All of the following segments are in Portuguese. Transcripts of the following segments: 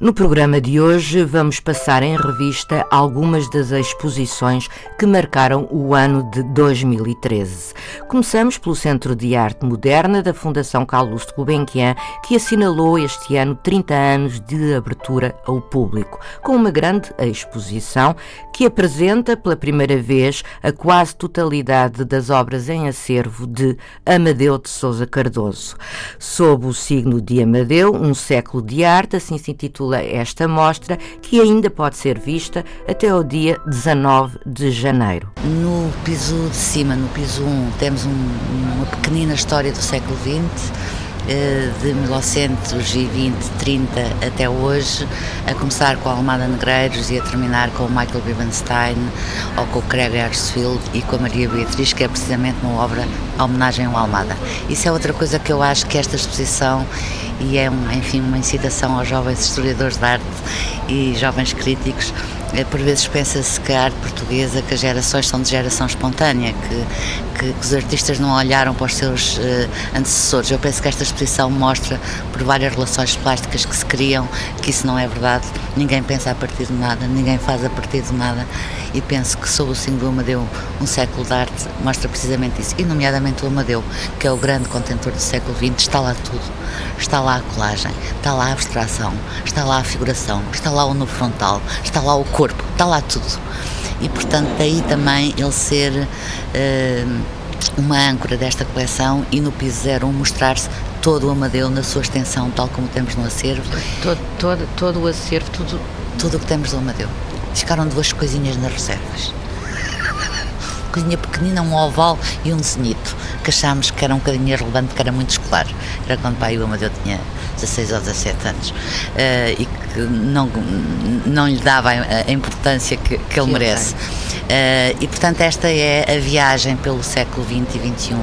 No programa de hoje vamos passar em revista algumas das exposições que marcaram o ano de 2013. Começamos pelo Centro de Arte Moderna da Fundação Carlos de Gulbenkian, que assinalou este ano 30 anos de abertura ao público, com uma grande exposição que apresenta pela primeira vez a quase totalidade das obras em acervo de Amadeu de Souza Cardoso. Sob o signo de Amadeu, um século de arte, assim se intitula esta mostra, que ainda pode ser vista até ao dia 19 de janeiro. No piso de cima, no piso 1, temos um, uma pequenina história do século XX de 1920, 30 até hoje, a começar com a Almada Negreiros e a terminar com o Michael Bebenstein ou com o Craig Ersfield e com a Maria Beatriz, que é precisamente uma obra a homenagem ao Almada. Isso é outra coisa que eu acho que esta exposição e é, um, enfim, uma incitação aos jovens historiadores de arte e jovens críticos. Eh, por vezes pensa-se que a arte portuguesa, que as gerações são de geração espontânea, que, que, que os artistas não olharam para os seus uh, antecessores. Eu penso que esta exposição mostra, por várias relações plásticas que se criam, que isso não é verdade. Ninguém pensa a partir de nada, ninguém faz a partir de nada. E penso que sob o signo do Amadeu, um século de arte mostra precisamente isso. E, nomeadamente, o Amadeu, que é o grande contentor do século XX, está lá tudo. Está lá a colagem, está lá a abstração, está lá a figuração, está lá o no frontal, está lá o corpo, está lá tudo. E portanto, daí também ele ser uh, uma âncora desta coleção e no piso zero mostrar-se todo o Amadeu na sua extensão, tal como temos no acervo. Todo, todo, todo o acervo, tudo. Tudo o que temos do Amadeu. Ficaram duas coisinhas nas reservas coisinha pequenina, um oval e um zenito, que achámos que era um bocadinho irrelevante, que era muito escolar. Era quando o pai o Amadeu tinha 16 ou 17 anos uh, e que não, não lhe dava a, importância que, que ele merece. Uh, e portanto, esta é a viagem pelo século XX e XXI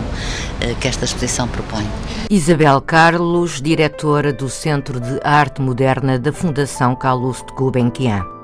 eh, que esta exposição propõe. Isabel Carlos, diretora do Centro de Arte Moderna da Fundação Carlos de Gulbenkian.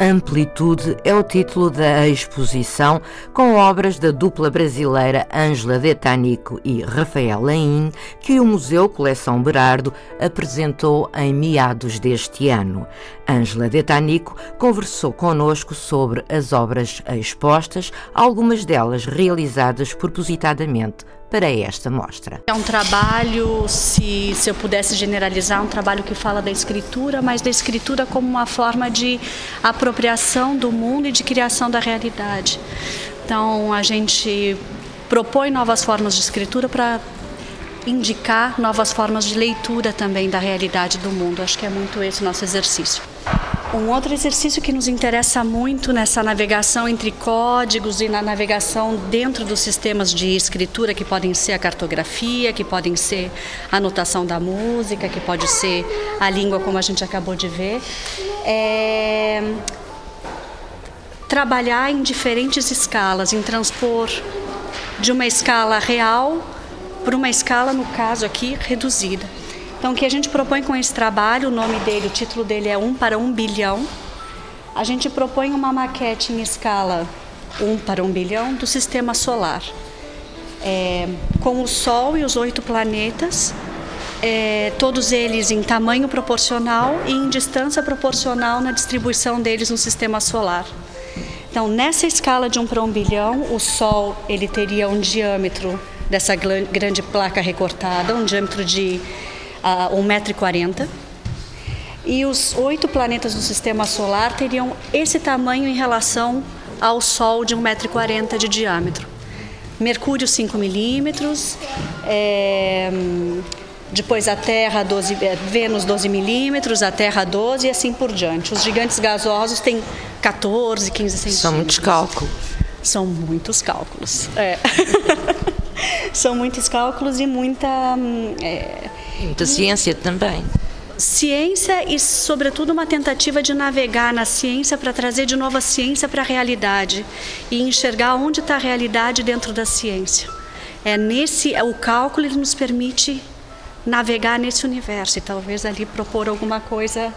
Amplitude é o título da exposição, com obras da dupla brasileira Ângela Detanico e Rafael Lain, que o Museu Coleção Berardo apresentou em meados deste ano. Ângela Detanico conversou conosco sobre as obras expostas, algumas delas realizadas propositadamente para esta mostra. É um trabalho, se, se eu pudesse generalizar, um trabalho que fala da escritura, mas da escritura como uma forma de apropriação do mundo e de criação da realidade. Então, a gente propõe novas formas de escritura para indicar novas formas de leitura também da realidade do mundo. Acho que é muito esse nosso exercício. Um outro exercício que nos interessa muito nessa navegação entre códigos e na navegação dentro dos sistemas de escritura, que podem ser a cartografia, que podem ser a anotação da música, que pode ser a língua, como a gente acabou de ver, é trabalhar em diferentes escalas, em transpor de uma escala real para uma escala, no caso aqui, reduzida. Então, o que a gente propõe com esse trabalho, o nome dele, o título dele é 1 para 1 bilhão. A gente propõe uma maquete em escala 1 para 1 bilhão do sistema solar, é, com o Sol e os oito planetas, é, todos eles em tamanho proporcional e em distância proporcional na distribuição deles no sistema solar. Então, nessa escala de 1 para 1 bilhão, o Sol ele teria um diâmetro dessa grande placa recortada, um diâmetro de a 1,40m. E os oito planetas do sistema solar teriam esse tamanho em relação ao Sol de 1,40m de diâmetro. Mercúrio 5 milímetros, é, depois a Terra 12, é, Vênus 12 milímetros, a Terra 12 e assim por diante. Os gigantes gasosos têm 14, 15 centímetros. São muitos cálculos. São muitos cálculos. É. São muitos cálculos e muita. Hum, é, e muita ciência também. Ciência e, sobretudo, uma tentativa de navegar na ciência para trazer de novo a ciência para a realidade e enxergar onde está a realidade dentro da ciência. É nesse, o cálculo ele nos permite navegar nesse universo e talvez ali propor alguma coisa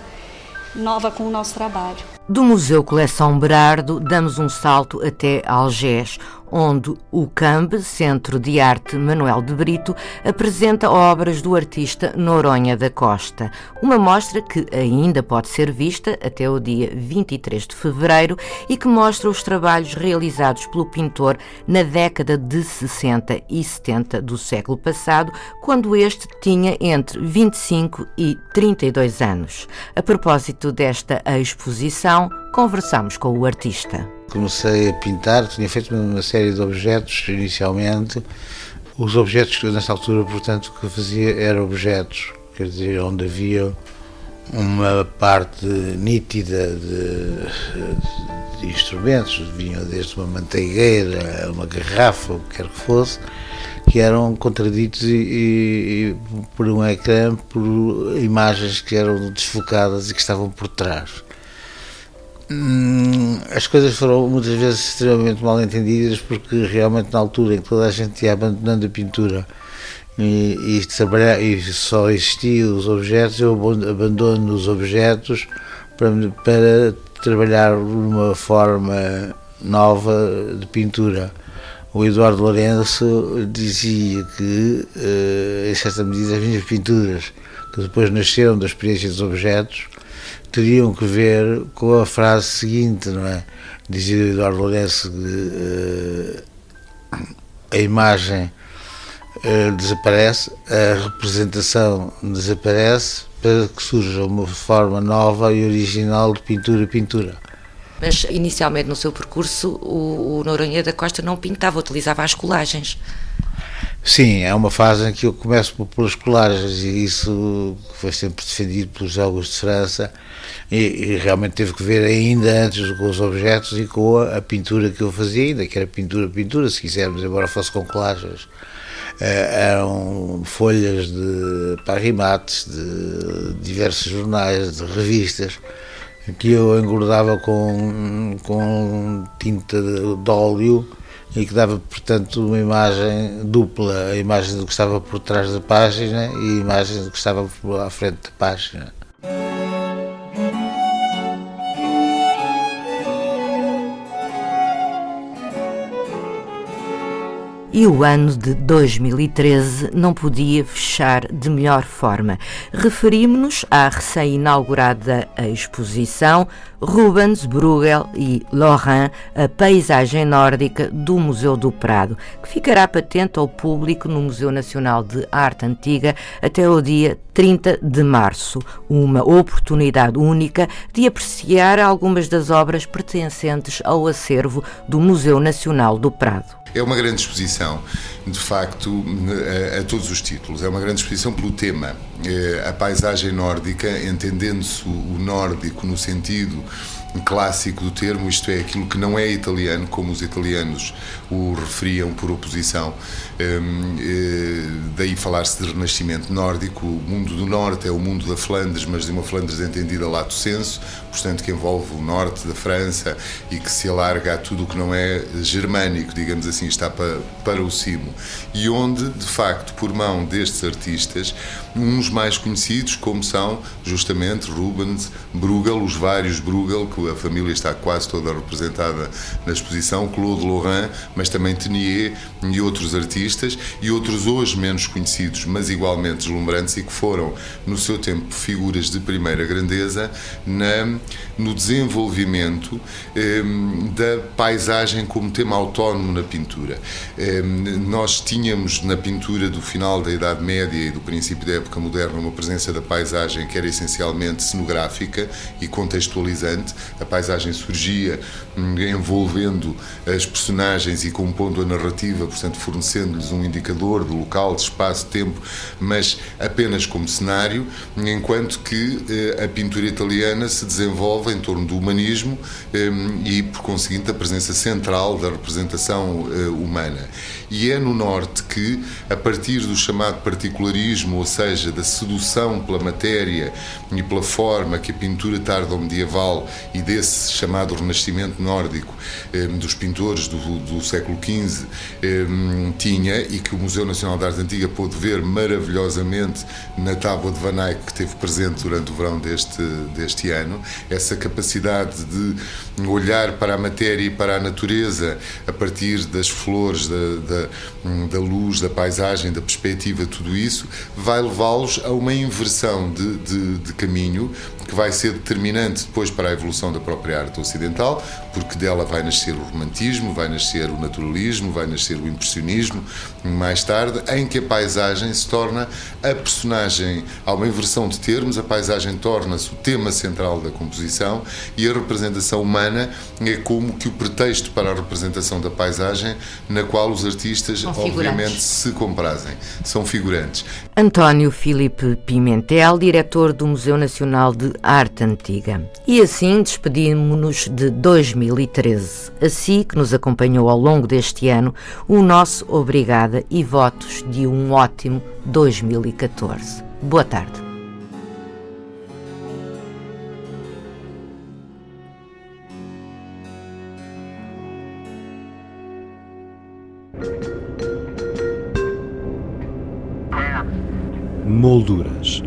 nova com o nosso trabalho. Do Museu Coleção Berardo, damos um salto até Algés, onde o CAMB, Centro de Arte Manuel de Brito, apresenta obras do artista Noronha da Costa. Uma mostra que ainda pode ser vista até o dia 23 de fevereiro e que mostra os trabalhos realizados pelo pintor na década de 60 e 70 do século passado, quando este tinha entre 25 e 32 anos. A propósito desta exposição, conversamos com o artista. Comecei a pintar, tinha feito uma série de objetos inicialmente. Os objetos que nessa altura, portanto, que fazia eram objetos, quer dizer, onde havia uma parte nítida de, de instrumentos, vinham desde uma manteigueira, uma garrafa, o que quer que fosse, que eram contraditos e, e, por um ecrã, por imagens que eram desfocadas e que estavam por trás. Hum, as coisas foram muitas vezes extremamente mal entendidas porque realmente na altura em que toda a gente ia abandonando a pintura e, e, e só existiam os objetos, eu abandono os objetos para, para trabalhar uma forma nova de pintura. O Eduardo Lourenço dizia que, uh, em certa medida, as minhas pinturas, que depois nasceram da experiência dos objetos, teriam que ver com a frase seguinte, não é? Dizia Eduardo Lourenço que uh, a imagem uh, desaparece, a representação desaparece para que surja uma forma nova e original de pintura-pintura. Mas inicialmente no seu percurso o, o Noronha da Costa não pintava, utilizava as colagens. Sim, é uma fase em que eu começo pelas colagens e isso foi sempre defendido pelos Jogos de França e, e, realmente teve que ver ainda antes com os objetos e com a, a, pintura que eu fazia ainda, que era pintura, pintura, se quisermos, embora fosse com colagens. Eh, eram folhas de parimates, de diversos jornais, de revistas, que eu engordava com, com tinta de, de óleo e que dava, portanto, uma imagem dupla, a imagem do que estava por trás da página e a imagem do que estava à frente da página. E o ano de 2013 não podia fechar de melhor forma. Referimos-nos à recém-inaugurada exposição Rubens, Bruegel e Laurent, a paisagem nórdica do Museu do Prado, que ficará patente ao público no Museu Nacional de Arte Antiga até o dia 30 de março. Uma oportunidade única de apreciar algumas das obras pertencentes ao acervo do Museu Nacional do Prado. É uma grande exposição, de facto, a, a todos os títulos. É uma grande exposição pelo tema. É, a paisagem nórdica, entendendo-se o nórdico no sentido clássico do termo, isto é, aquilo que não é italiano, como os italianos o referiam por oposição. Hum, eh, daí falar-se de renascimento nórdico. O mundo do norte é o mundo da Flandres, mas de uma Flandres entendida lato senso, portanto, que envolve o norte da França e que se alarga a tudo o que não é germânico, digamos assim, está para, para o cimo. E onde, de facto, por mão destes artistas, uns mais conhecidos, como são justamente Rubens, Bruegel, os vários Bruegel, que a família está quase toda representada na exposição, Claude Lorrain, mas também Tenier e outros artistas, e outros hoje menos conhecidos, mas igualmente deslumbrantes e que foram, no seu tempo, figuras de primeira grandeza na, no desenvolvimento eh, da paisagem como tema autónomo na pintura pintura. Nós tínhamos na pintura do final da Idade Média e do princípio da época moderna uma presença da paisagem que era essencialmente cenográfica e contextualizante. A paisagem surgia hum, envolvendo as personagens e compondo a narrativa, portanto, fornecendo-lhes um indicador de local, de espaço, tempo, mas apenas como cenário, enquanto que eh, a pintura italiana se desenvolve em torno do humanismo hum, e, por conseguinte, a presença central da representação eh, humana. E é no Norte que, a partir do chamado particularismo, ou seja, da sedução pela matéria e pela forma que a pintura tardo-medieval e desse chamado Renascimento nórdico eh, dos pintores do, do século XV eh, tinha e que o Museu Nacional de Arte Antiga pôde ver maravilhosamente na tábua de Van Eyck que teve presente durante o verão deste, deste ano, essa capacidade de olhar para a matéria e para a natureza a partir das flores, da, da, da luz, da paisagem, da perspectiva, tudo isso, vai levá-los a uma inversão de, de, de caminho que vai ser determinante depois para a evolução da própria arte ocidental, porque dela vai nascer o romantismo, vai nascer o naturalismo, vai nascer o impressionismo, mais tarde, em que a paisagem se torna a personagem, há uma inversão de termos, a paisagem torna-se o tema central da composição e a representação humana é como que o pretexto para a representação da paisagem, na qual os artistas, obviamente, se comprazem. São figurantes. António Filipe Pimentel, diretor do Museu Nacional de Arte Antiga. E assim despedimos-nos de 2013. Assim que nos acompanhou ao longo deste ano, o nosso obrigada e votos de um ótimo 2014. Boa tarde. Molduras.